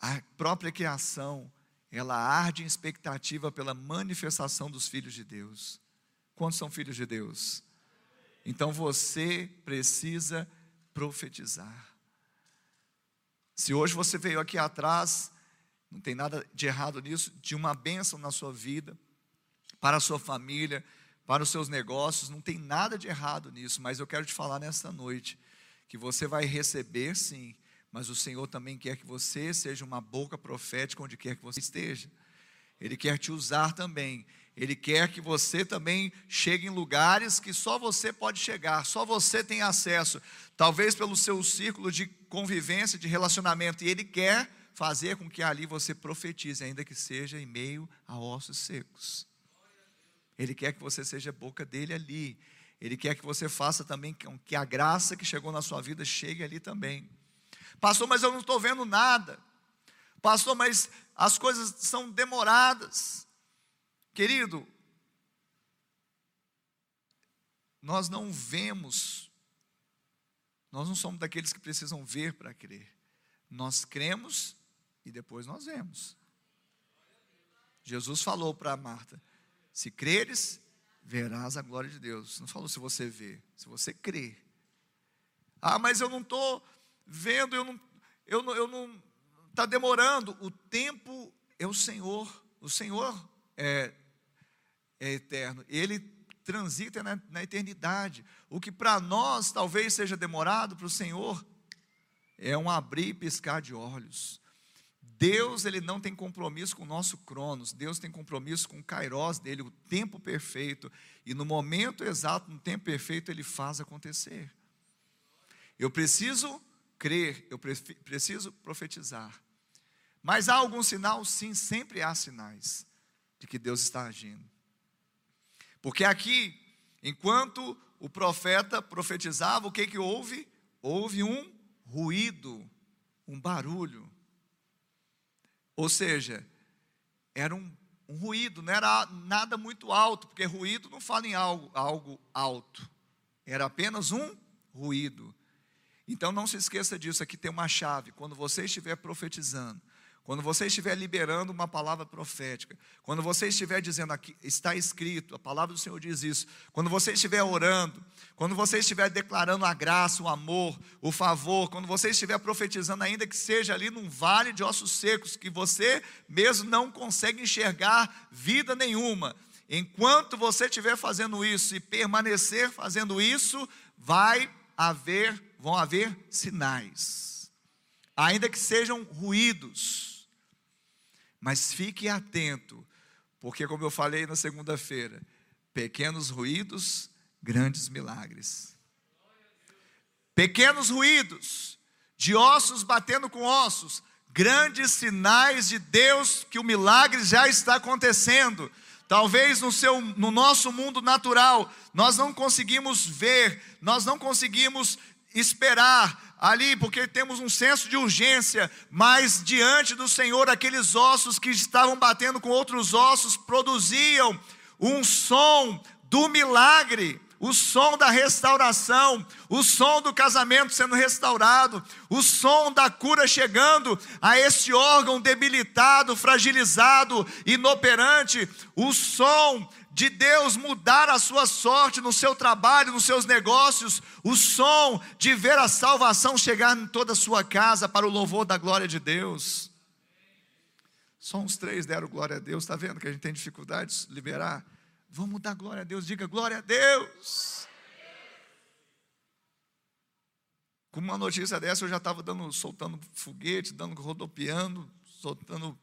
Speaker 2: a própria criação, ela arde em expectativa pela manifestação dos filhos de Deus. Quantos são filhos de Deus? Então você precisa profetizar. Se hoje você veio aqui atrás, não tem nada de errado nisso, de uma bênção na sua vida, para a sua família, para os seus negócios, não tem nada de errado nisso, mas eu quero te falar nesta noite que você vai receber sim, mas o Senhor também quer que você seja uma boca profética onde quer que você esteja. Ele quer te usar também. Ele quer que você também chegue em lugares que só você pode chegar, só você tem acesso, talvez pelo seu círculo de convivência, de relacionamento, e Ele quer fazer com que ali você profetize, ainda que seja em meio a ossos secos. Ele quer que você seja boca dele ali. Ele quer que você faça também que a graça que chegou na sua vida chegue ali também. Pastor, mas eu não estou vendo nada. Pastor, mas as coisas são demoradas. Querido, nós não vemos, nós não somos daqueles que precisam ver para crer. Nós cremos e depois nós vemos. Jesus falou para Marta: se creres, verás a glória de Deus. Não falou se você vê, se você crê. Ah, mas eu não estou vendo, eu não, eu não, eu não, está demorando. O tempo é o Senhor, o Senhor é, é eterno, Ele transita na, na eternidade. O que para nós talvez seja demorado, para o Senhor é um abrir e piscar de olhos. Deus ele não tem compromisso com o nosso cronos, Deus tem compromisso com o kairos dele, o tempo perfeito, e no momento exato, no tempo perfeito, ele faz acontecer. Eu preciso crer, eu preciso profetizar. Mas há algum sinal? Sim, sempre há sinais de que Deus está agindo. Porque aqui, enquanto o profeta profetizava, o que que houve? Houve um ruído, um barulho. Ou seja, era um, um, ruído, não era nada muito alto, porque ruído não fala em algo, algo alto, era apenas um ruído. Então não se esqueça disso, aqui tem uma chave. Quando você estiver profetizando, quando você estiver liberando uma palavra profética, quando você estiver dizendo aqui, está escrito, a palavra do Senhor diz isso, quando você estiver orando, quando você estiver declarando a graça, o amor, o favor, quando você estiver profetizando, ainda que seja ali num vale de ossos secos, que você mesmo não consegue enxergar vida nenhuma, enquanto você estiver fazendo isso e permanecer fazendo isso, vai haver, vão haver sinais, ainda que sejam ruídos mas fique atento, porque, como eu falei na segunda-feira, pequenos ruídos, grandes milagres. pequenos ruídos, de ossos batendo com ossos, grandes sinais de Deus que o milagre já está acontecendo. Talvez no, seu, no nosso mundo natural, nós não conseguimos ver, nós não conseguimos esperar ali, porque temos um senso de urgência, mas diante do Senhor, aqueles ossos que estavam batendo com outros ossos produziam um som do milagre o som da restauração, o som do casamento sendo restaurado, o som da cura chegando a esse órgão debilitado, fragilizado, inoperante, o som de Deus mudar a sua sorte no seu trabalho, nos seus negócios, o som de ver a salvação chegar em toda a sua casa para o louvor da glória de Deus. Só uns três deram glória a Deus, está vendo que a gente tem dificuldade de liberar? Vamos dar glória a Deus, diga glória a Deus. Com uma notícia dessa, eu já estava dando, soltando foguete, dando rodopiando, soltando,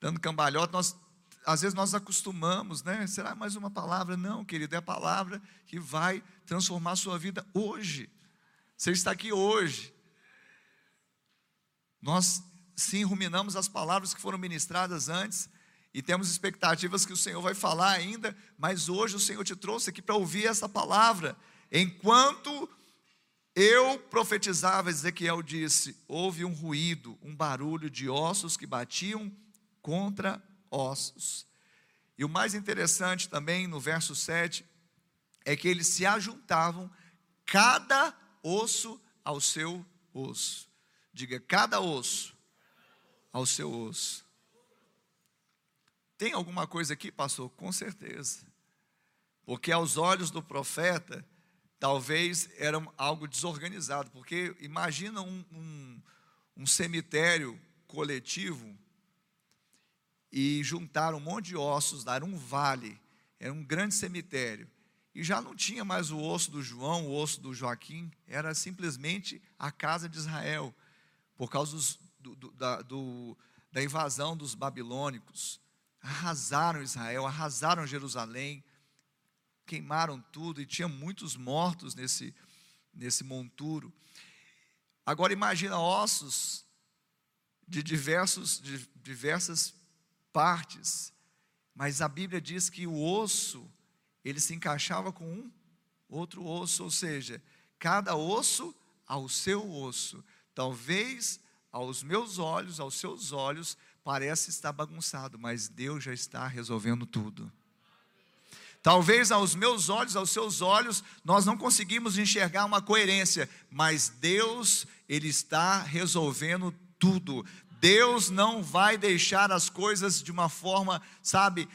Speaker 2: dando cambalhota. Nós, às vezes nós acostumamos, né? Será mais uma palavra? Não, querido, é a palavra que vai transformar a sua vida hoje. Você está aqui hoje. Nós sim ruminamos as palavras que foram ministradas antes, e temos expectativas que o Senhor vai falar ainda, mas hoje o Senhor te trouxe aqui para ouvir essa palavra. Enquanto eu profetizava, Ezequiel disse: houve um ruído, um barulho de ossos que batiam contra ossos. E o mais interessante também no verso 7 é que eles se ajuntavam, cada osso ao seu osso. Diga, cada osso ao seu osso. Tem alguma coisa aqui, pastor? Com certeza. Porque aos olhos do profeta, talvez era algo desorganizado. Porque imagina um, um, um cemitério coletivo e juntar um monte de ossos, dar um vale, era um grande cemitério. E já não tinha mais o osso do João, o osso do Joaquim, era simplesmente a casa de Israel, por causa dos, do, do, da, do, da invasão dos babilônicos arrasaram Israel, arrasaram Jerusalém, queimaram tudo e tinha muitos mortos nesse, nesse monturo. Agora imagina ossos de, diversos, de diversas partes, mas a Bíblia diz que o osso, ele se encaixava com um outro osso, ou seja, cada osso ao seu osso. Talvez aos meus olhos, aos seus olhos, parece estar bagunçado, mas Deus já está resolvendo tudo. Talvez aos meus olhos, aos seus olhos, nós não conseguimos enxergar uma coerência, mas Deus, Ele está resolvendo tudo. Deus não vai deixar as coisas de uma forma, sabe,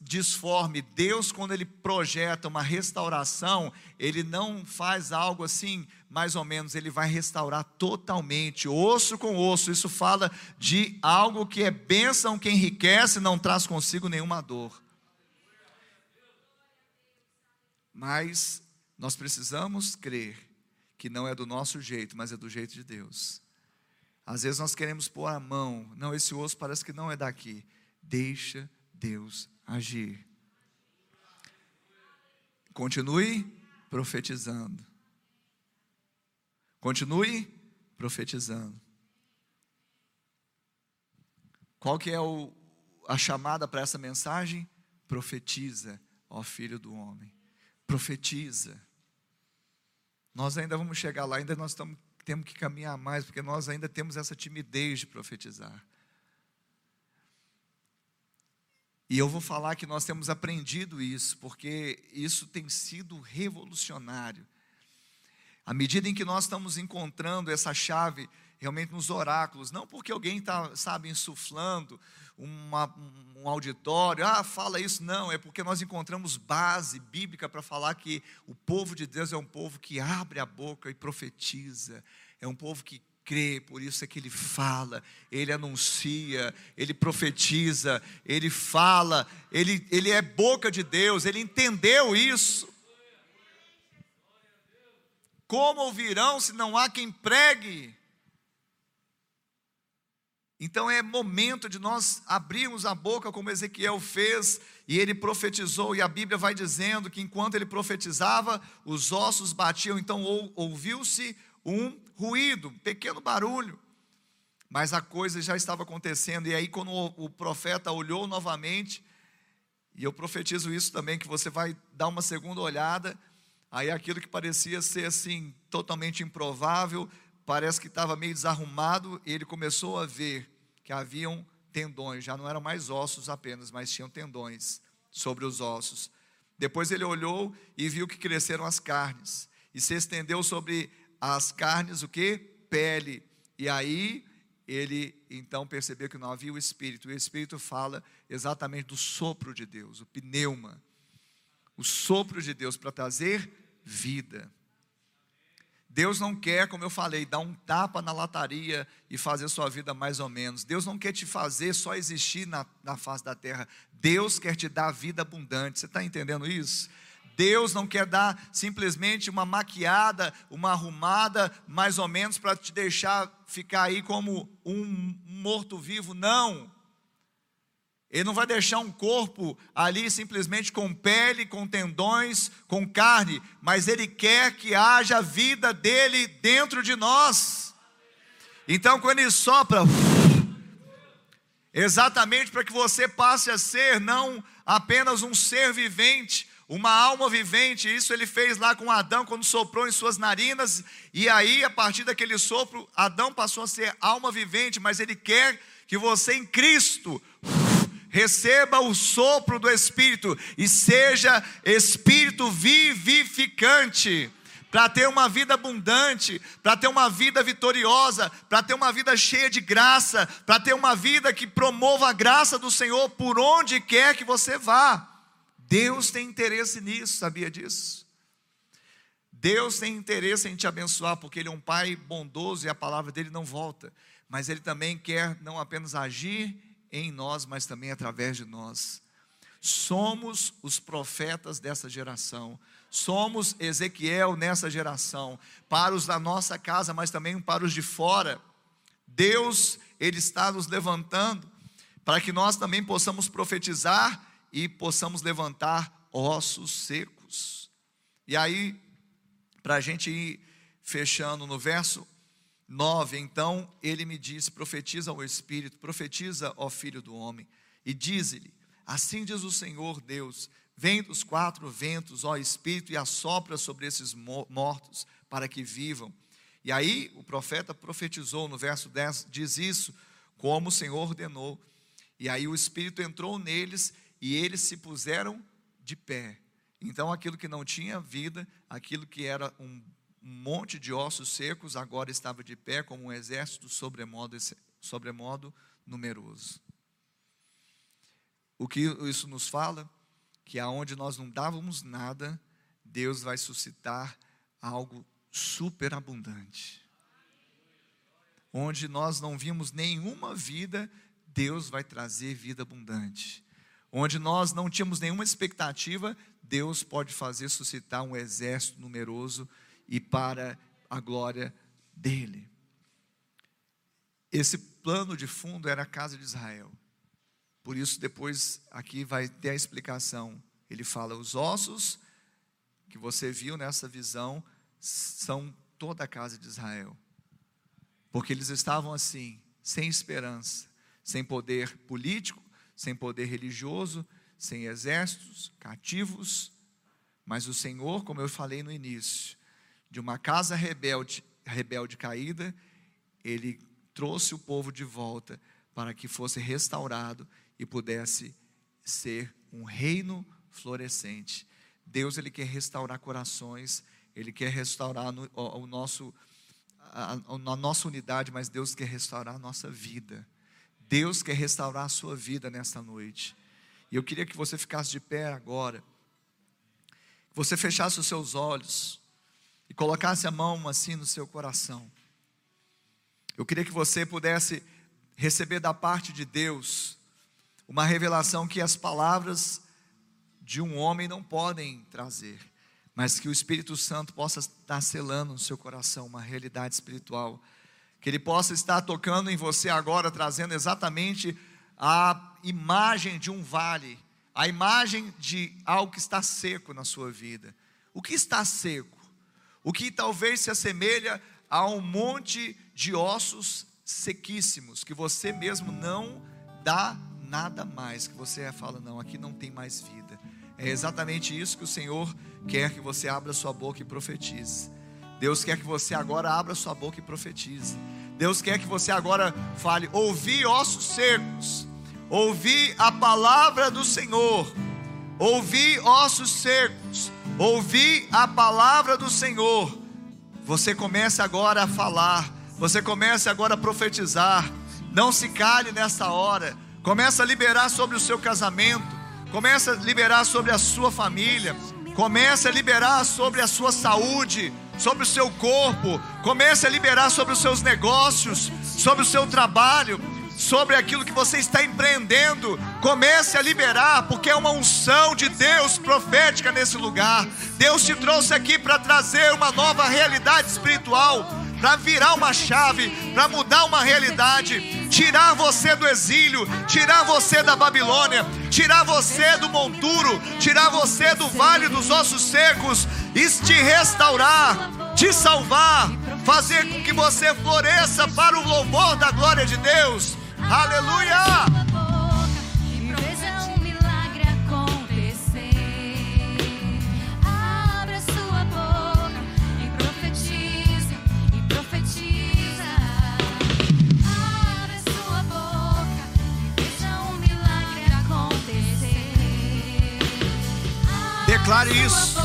Speaker 2: disforme. Deus, quando Ele projeta uma restauração, Ele não faz algo assim, mais ou menos, Ele vai restaurar totalmente, osso com osso. Isso fala de algo que é bênção, que enriquece, não traz consigo nenhuma dor. Mas nós precisamos crer que não é do nosso jeito, mas é do jeito de Deus. Às vezes nós queremos pôr a mão, não, esse osso parece que não é daqui. Deixa Deus agir. Continue profetizando. Continue profetizando. Qual que é o, a chamada para essa mensagem? Profetiza, ó filho do homem. Profetiza. Nós ainda vamos chegar lá, ainda nós estamos, temos que caminhar mais, porque nós ainda temos essa timidez de profetizar. E eu vou falar que nós temos aprendido isso, porque isso tem sido revolucionário. À medida em que nós estamos encontrando essa chave realmente nos oráculos, não porque alguém está, sabe, insuflando uma, um auditório, ah, fala isso, não, é porque nós encontramos base bíblica para falar que o povo de Deus é um povo que abre a boca e profetiza, é um povo que crê, por isso é que ele fala, ele anuncia, ele profetiza, ele fala, ele, ele é boca de Deus, ele entendeu isso. Como ouvirão se não há quem pregue? Então é momento de nós abrirmos a boca como Ezequiel fez, e ele profetizou, e a Bíblia vai dizendo que enquanto ele profetizava, os ossos batiam, então ouviu-se um ruído, um pequeno barulho. Mas a coisa já estava acontecendo, e aí, quando o profeta olhou novamente, e eu profetizo isso também, que você vai dar uma segunda olhada, aí aquilo que parecia ser assim, totalmente improvável, parece que estava meio desarrumado, e ele começou a ver que haviam tendões, já não eram mais ossos apenas, mas tinham tendões sobre os ossos. Depois ele olhou e viu que cresceram as carnes, e se estendeu sobre as carnes o que? Pele. E aí ele então percebeu que não havia o Espírito. O Espírito fala exatamente do sopro de Deus, o pneuma. O sopro de Deus para trazer vida. Deus não quer, como eu falei, dar um tapa na lataria e fazer sua vida mais ou menos. Deus não quer te fazer só existir na, na face da terra. Deus quer te dar vida abundante. Você está entendendo isso? Deus não quer dar simplesmente uma maquiada, uma arrumada, mais ou menos, para te deixar ficar aí como um morto-vivo. Não. Ele não vai deixar um corpo ali simplesmente com pele, com tendões, com carne, mas Ele quer que haja vida dele dentro de nós. Então, quando Ele sopra, exatamente para que você passe a ser não apenas um ser vivente, uma alma vivente, isso ele fez lá com Adão quando soprou em suas narinas, e aí a partir daquele sopro, Adão passou a ser alma vivente, mas ele quer que você em Cristo receba o sopro do Espírito e seja Espírito vivificante para ter uma vida abundante, para ter uma vida vitoriosa, para ter uma vida cheia de graça, para ter uma vida que promova a graça do Senhor por onde quer que você vá. Deus tem interesse nisso, sabia disso? Deus tem interesse em te abençoar, porque Ele é um Pai bondoso e a palavra dele não volta. Mas Ele também quer não apenas agir em nós, mas também através de nós. Somos os profetas dessa geração. Somos Ezequiel nessa geração, para os da nossa casa, mas também para os de fora. Deus, Ele está nos levantando para que nós também possamos profetizar e possamos levantar ossos secos. E aí, para a gente ir fechando no verso 9, então ele me disse: profetiza ao Espírito, profetiza ao Filho do Homem, e diz-lhe: Assim diz o Senhor Deus: Vem dos quatro ventos, ó Espírito, e assopra sobre esses mortos, para que vivam. E aí o profeta profetizou no verso 10, diz isso, como o Senhor ordenou. E aí o Espírito entrou neles e eles se puseram de pé. Então aquilo que não tinha vida, aquilo que era um, monte de ossos secos, agora estava de pé como um exército sobremodo, sobremodo numeroso. O que isso nos fala? Que aonde nós não dávamos nada, Deus vai suscitar algo superabundante. Onde nós não vimos nenhuma vida, Deus vai trazer vida abundante onde nós não tínhamos nenhuma expectativa, Deus pode fazer suscitar um exército numeroso e para a glória dele. Esse plano de fundo era a casa de Israel. Por isso, depois aqui vai ter a explicação. Ele fala: os ossos que você viu nessa visão são toda a casa de Israel. Porque eles estavam assim, sem esperança, sem poder político, sem poder religioso, sem exércitos, cativos, mas o Senhor, como eu falei no início, de uma casa rebelde, rebelde caída, ele trouxe o povo de volta para que fosse restaurado e pudesse ser um reino florescente. Deus ele quer restaurar corações, ele quer restaurar no, o, nosso a, a nossa unidade, mas Deus quer restaurar a nossa vida. Deus quer restaurar a sua vida nesta noite. E eu queria que você ficasse de pé agora, que você fechasse os seus olhos e colocasse a mão assim no seu coração. Eu queria que você pudesse receber da parte de Deus uma revelação que as palavras de um homem não podem trazer, mas que o Espírito Santo possa estar selando no seu coração uma realidade espiritual Que Ele possa estar tocando em você agora, trazendo exatamente a imagem de um vale, a imagem de algo que está seco na sua vida. O que está seco? O que talvez se assemelha a um monte de ossos sequíssimos, que você mesmo não dá nada mais, que você fala, não, aqui não tem mais vida. É exatamente isso que o Senhor quer que você abra sua boca e profetize. Deus quer que você agora abra sua boca e profetize. Deus quer que você agora fale: ouvi ossos secos, ouvi a palavra do Senhor, ouvi ossos secos, ouvi a palavra do Senhor. Você começa agora a falar, você começa agora a profetizar. Não se cale nessa hora. Começa a liberar sobre o seu casamento, começa a liberar sobre a sua família, começa a liberar sobre a sua saúde, sobre o seu corpo, comece a liberar sobre os seus negócios, sobre o seu trabalho, sobre aquilo que você está empreendendo. Comece a liberar, porque é uma unção de Deus profética nesse lugar. Deus te trouxe aqui para trazer uma nova realidade espiritual, para virar uma chave, para mudar uma realidade, tirar você do exílio, tirar você da Babilônia, tirar você do monturo, tirar você do vale dos ossos secos e te restaurar, te salvar, fazer com que você floresça para o louvor da glória de Deus. Aleluia! Declare isso.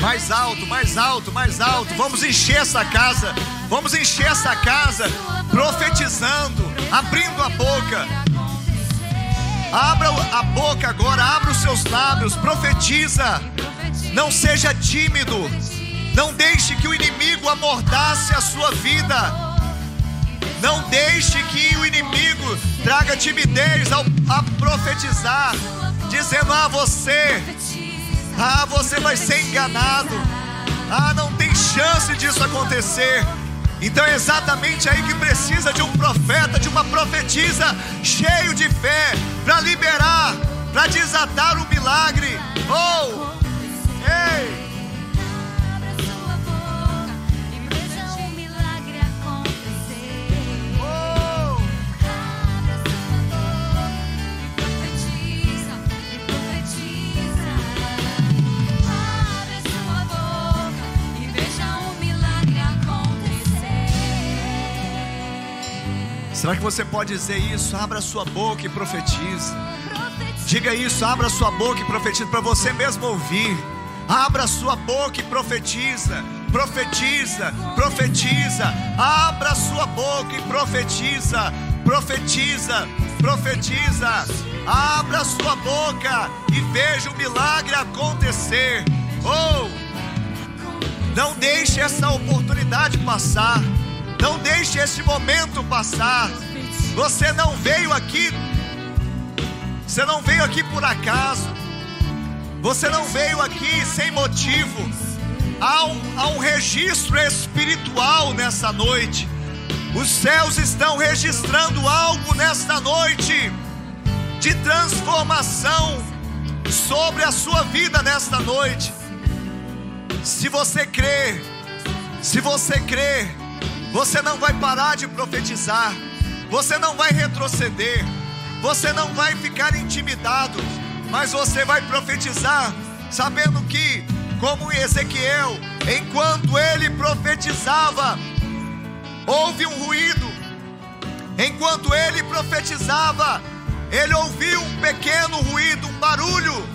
Speaker 2: Mais alto, mais alto, mais alto. Vamos encher essa casa. Vamos encher essa casa profetizando, abrindo a boca. Abra a boca agora, abra os seus lábios, profetiza. Não seja tímido. Não deixe que o inimigo amordace a sua vida. Não deixe que o inimigo traga timidez ao, a profetizar, dizendo: Ah, você ah, você vai ser enganado. Ah, não tem chance disso acontecer. Então é exatamente aí que precisa de um profeta, de uma profetisa cheio de fé para liberar, para desatar o milagre. Oh! Ei! Será que você pode dizer isso? Abra sua boca e profetize. Diga isso, abra sua boca e profetize para você mesmo ouvir. Abra sua boca e profetiza. Profetiza, profetiza. Abra sua boca e profetiza. Profetiza, profetiza. Abra sua boca e veja o milagre acontecer. Oh! Não deixe essa oportunidade passar. Não deixe esse momento passar. Você não veio aqui, você não veio aqui por acaso. Você não veio aqui sem motivo. Há um, há um registro espiritual nessa noite. Os céus estão registrando algo nesta noite de transformação sobre a sua vida nesta noite. Se você crê, se você crê, você não vai parar de profetizar. Você não vai retroceder. Você não vai ficar intimidado. Mas você vai profetizar, sabendo que, como Ezequiel, enquanto ele profetizava, houve um ruído. Enquanto ele profetizava, ele ouviu um pequeno ruído, um barulho.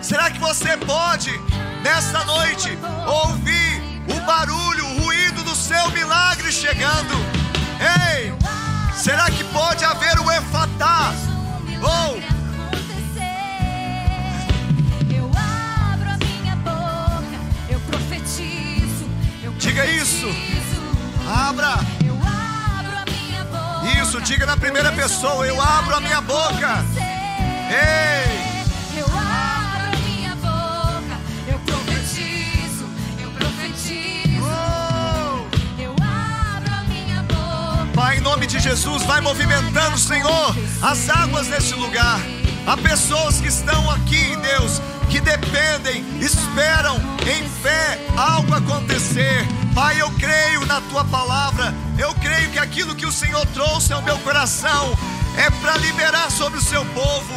Speaker 2: Será que você pode, nesta noite, ouvir o barulho? Seu milagre chegando. Ei, será que pode haver o efatá? Oh, Diga isso. Abra. Isso, diga na primeira pessoa. Eu abro a minha boca. Ei. Nome de Jesus, vai movimentando, Senhor, as águas nesse lugar. Há pessoas que estão aqui, Deus, que dependem, esperam em fé algo acontecer. Pai, eu creio na tua palavra, eu creio que aquilo que o Senhor trouxe ao meu coração é para liberar sobre o seu povo.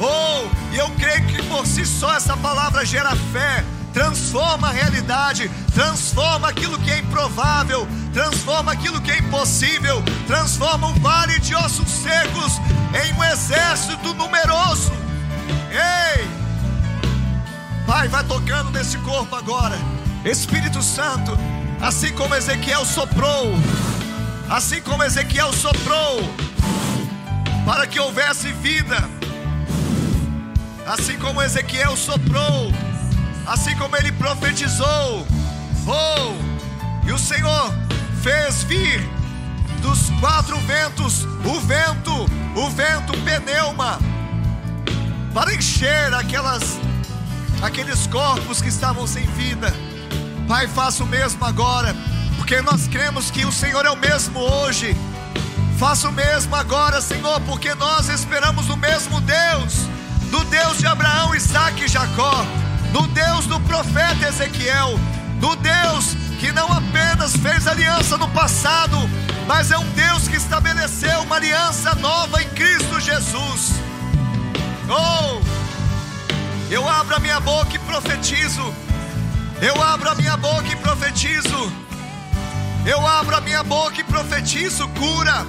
Speaker 2: Oh, eu creio que por si só essa palavra gera fé, transforma a realidade, transforma aquilo que é improvável, transforma aquilo que é impossível, transforma um vale de ossos secos em um exército numeroso. Ei! Pai, vai tocando nesse corpo agora. Espírito Santo, assim como Ezequiel soprou, assim como Ezequiel soprou, para que houvesse vida, assim como Ezequiel soprou, assim como ele profetizou, oh, e o Senhor fez vir dos quatro ventos o vento, o vento pneuma, para encher aquelas, aqueles corpos que estavam sem vida. Pai, faça o mesmo agora, porque nós cremos que o Senhor é o mesmo hoje. Faça o mesmo agora, Senhor, porque nós esperamos o mesmo Deus, do Deus de Abraão, Isaac e Jacó, do Deus do profeta Ezequiel, do Deus que não apenas fez aliança no passado, mas é um Deus que estabeleceu uma aliança nova em Cristo Jesus. Oh, eu abro a minha boca e profetizo. Eu abro a minha boca e profetizo. Eu abro a minha boca e profetizo cura,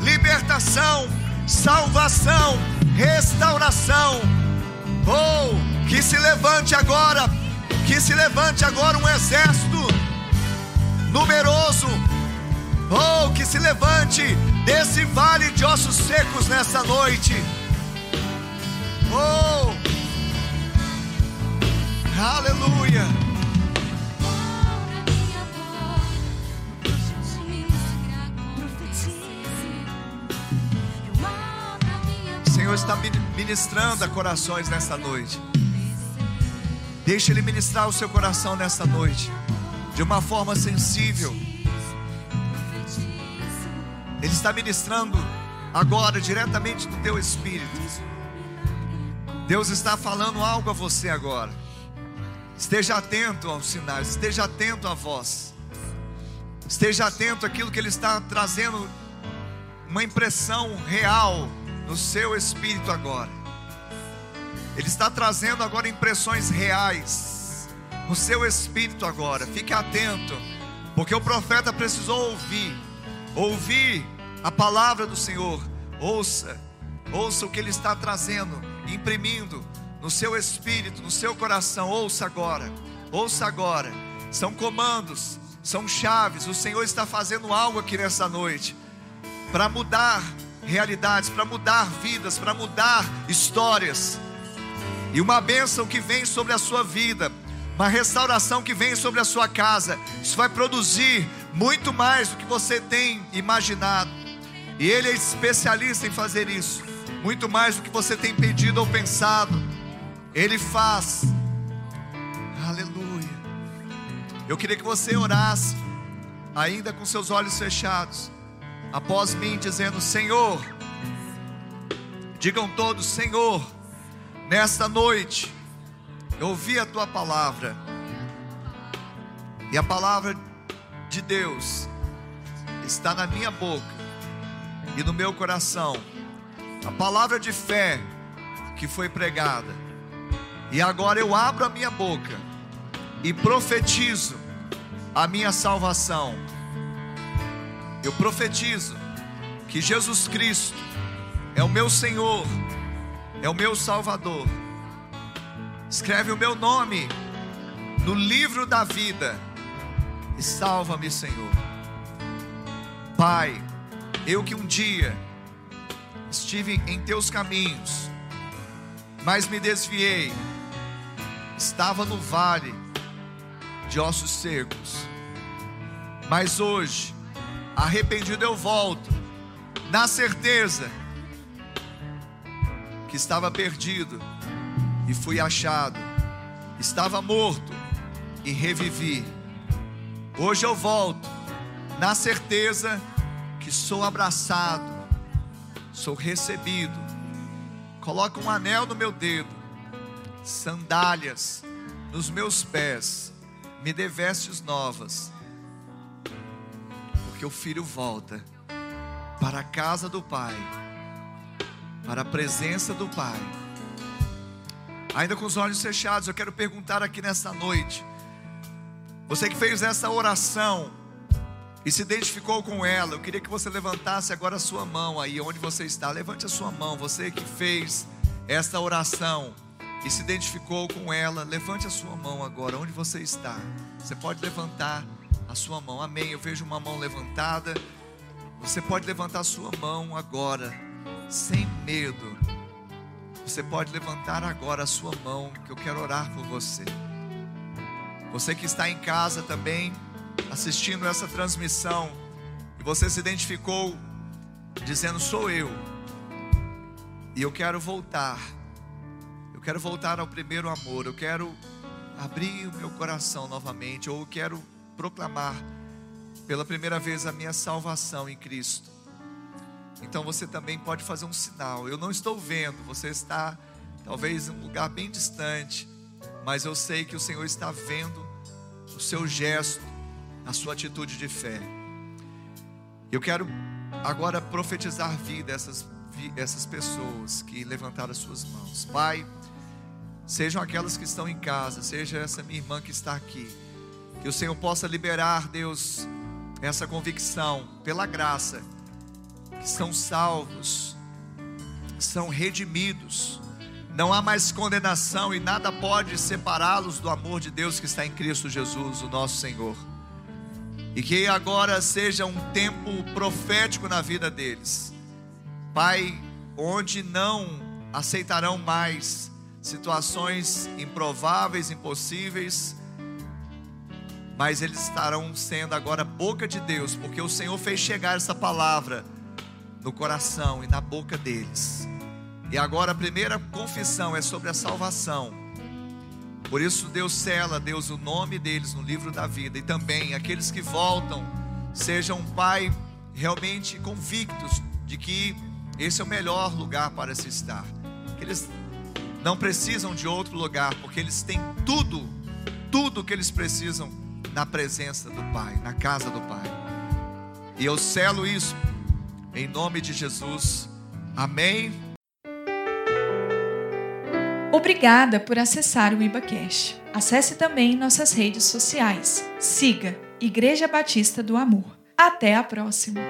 Speaker 2: libertação, salvação, restauração. Oh, que se levante agora, que se levante agora um exército numeroso. Oh, que se levante desse vale de ossos secos nessa noite. Oh, aleluia. O Senhor está ministrando a corações nessa noite. Deixe Ele ministrar o seu coração nessa noite de uma forma sensível. Ele está ministrando agora diretamente do teu espírito. Deus está falando algo a você agora. Esteja atento aos sinais, esteja atento à voz. Esteja atento àquilo que Ele está trazendo, uma impressão real no seu espírito agora. Ele está trazendo agora impressões reais no seu espírito agora. Fique atento, porque o profeta precisou ouvir, ouvir a palavra do Senhor. Ouça, ouça o que ele está trazendo, imprimindo no seu espírito, no seu coração. Ouça agora, ouça agora. São comandos, são chaves. O Senhor está fazendo algo aqui nessa noite para mudar realidades, para mudar vidas, para mudar histórias. E uma bênção que vem sobre a sua vida uma restauração que vem sobre a sua casa. Isso vai produzir muito mais do que você tem imaginado. E Ele é especialista em fazer isso, muito mais do que você tem pedido ou pensado. Ele faz. Aleluia. Eu queria que você orasse, ainda com seus olhos fechados, após mim, dizendo: Senhor, digam todos: Senhor, nesta noite eu ouvi a tua palavra, e a palavra de Deus está na minha boca e no meu coração. A palavra de fé que foi pregada. E agora eu abro a minha boca e profetizo a minha salvação. Eu profetizo que Jesus Cristo é o meu Senhor, é o meu Salvador. Escreve o meu nome no livro da vida e salva-me, Senhor. Pai, eu que um dia estive em teus caminhos, mas me desviei, estava no vale de ossos secos, mas hoje, arrependido, eu volto, na certeza que estava perdido e fui achado. Estava morto e revivi. Hoje eu volto na certeza que sou abraçado, sou recebido. Coloca um anel no meu dedo, sandálias nos meus pés, me dê vestes novas, porque o filho volta para a casa do Pai, para a presença do Pai. Ainda com os olhos fechados, eu quero perguntar aqui nessa noite: você que fez essa oração e se identificou com ela, eu queria que você levantasse agora a sua mão aí onde você está. Levante a sua mão, você que fez essa oração e se identificou com ela, levante a sua mão agora, onde você está. Você pode levantar a sua mão, amém. Eu vejo uma mão levantada. Você pode levantar a sua mão agora, sem medo. Você pode levantar agora a sua mão, que eu quero orar por você. Você que está em casa também, assistindo essa transmissão, e você se identificou dizendo: Sou eu, e eu quero voltar eu quero voltar ao primeiro amor. Eu quero abrir o meu coração novamente. Ou eu quero proclamar pela primeira vez a minha salvação em Cristo. Então você também pode fazer um sinal. Eu não estou vendo, você está talvez em um lugar bem distante, mas eu sei que o Senhor está vendo o seu gesto, a sua atitude de fé. Eu quero agora profetizar vida essas essas pessoas que levantaram as suas mãos. Pai, sejam aquelas que estão em casa, seja essa minha irmã que está aqui, que o Senhor possa liberar, Deus, essa convicção, pela graça, que são salvos, são redimidos, não há mais condenação e nada pode separá-los do amor de Deus que está em Cristo Jesus, o nosso Senhor. E que agora seja um tempo profético na vida deles, Pai, onde não aceitarão mais situações improváveis, impossíveis, mas eles estarão sendo agora boca de Deus, porque o Senhor fez chegar essa palavra no coração e na boca deles. E agora a primeira confissão é sobre a salvação. Por isso Deus cela, Deus, o nome deles no livro da vida. E também aqueles que voltam, sejam, Pai, realmente convictos de que esse é o melhor lugar para se estar. Que eles não precisam de outro lugar, porque eles têm tudo, tudo que eles precisam na presença do Pai, na casa do Pai. E eu selo isso em nome de Jesus. Amém.
Speaker 1: Obrigada por acessar o IbaCast. Acesse também nossas redes sociais. Siga Igreja Batista do Amor. Até a próxima.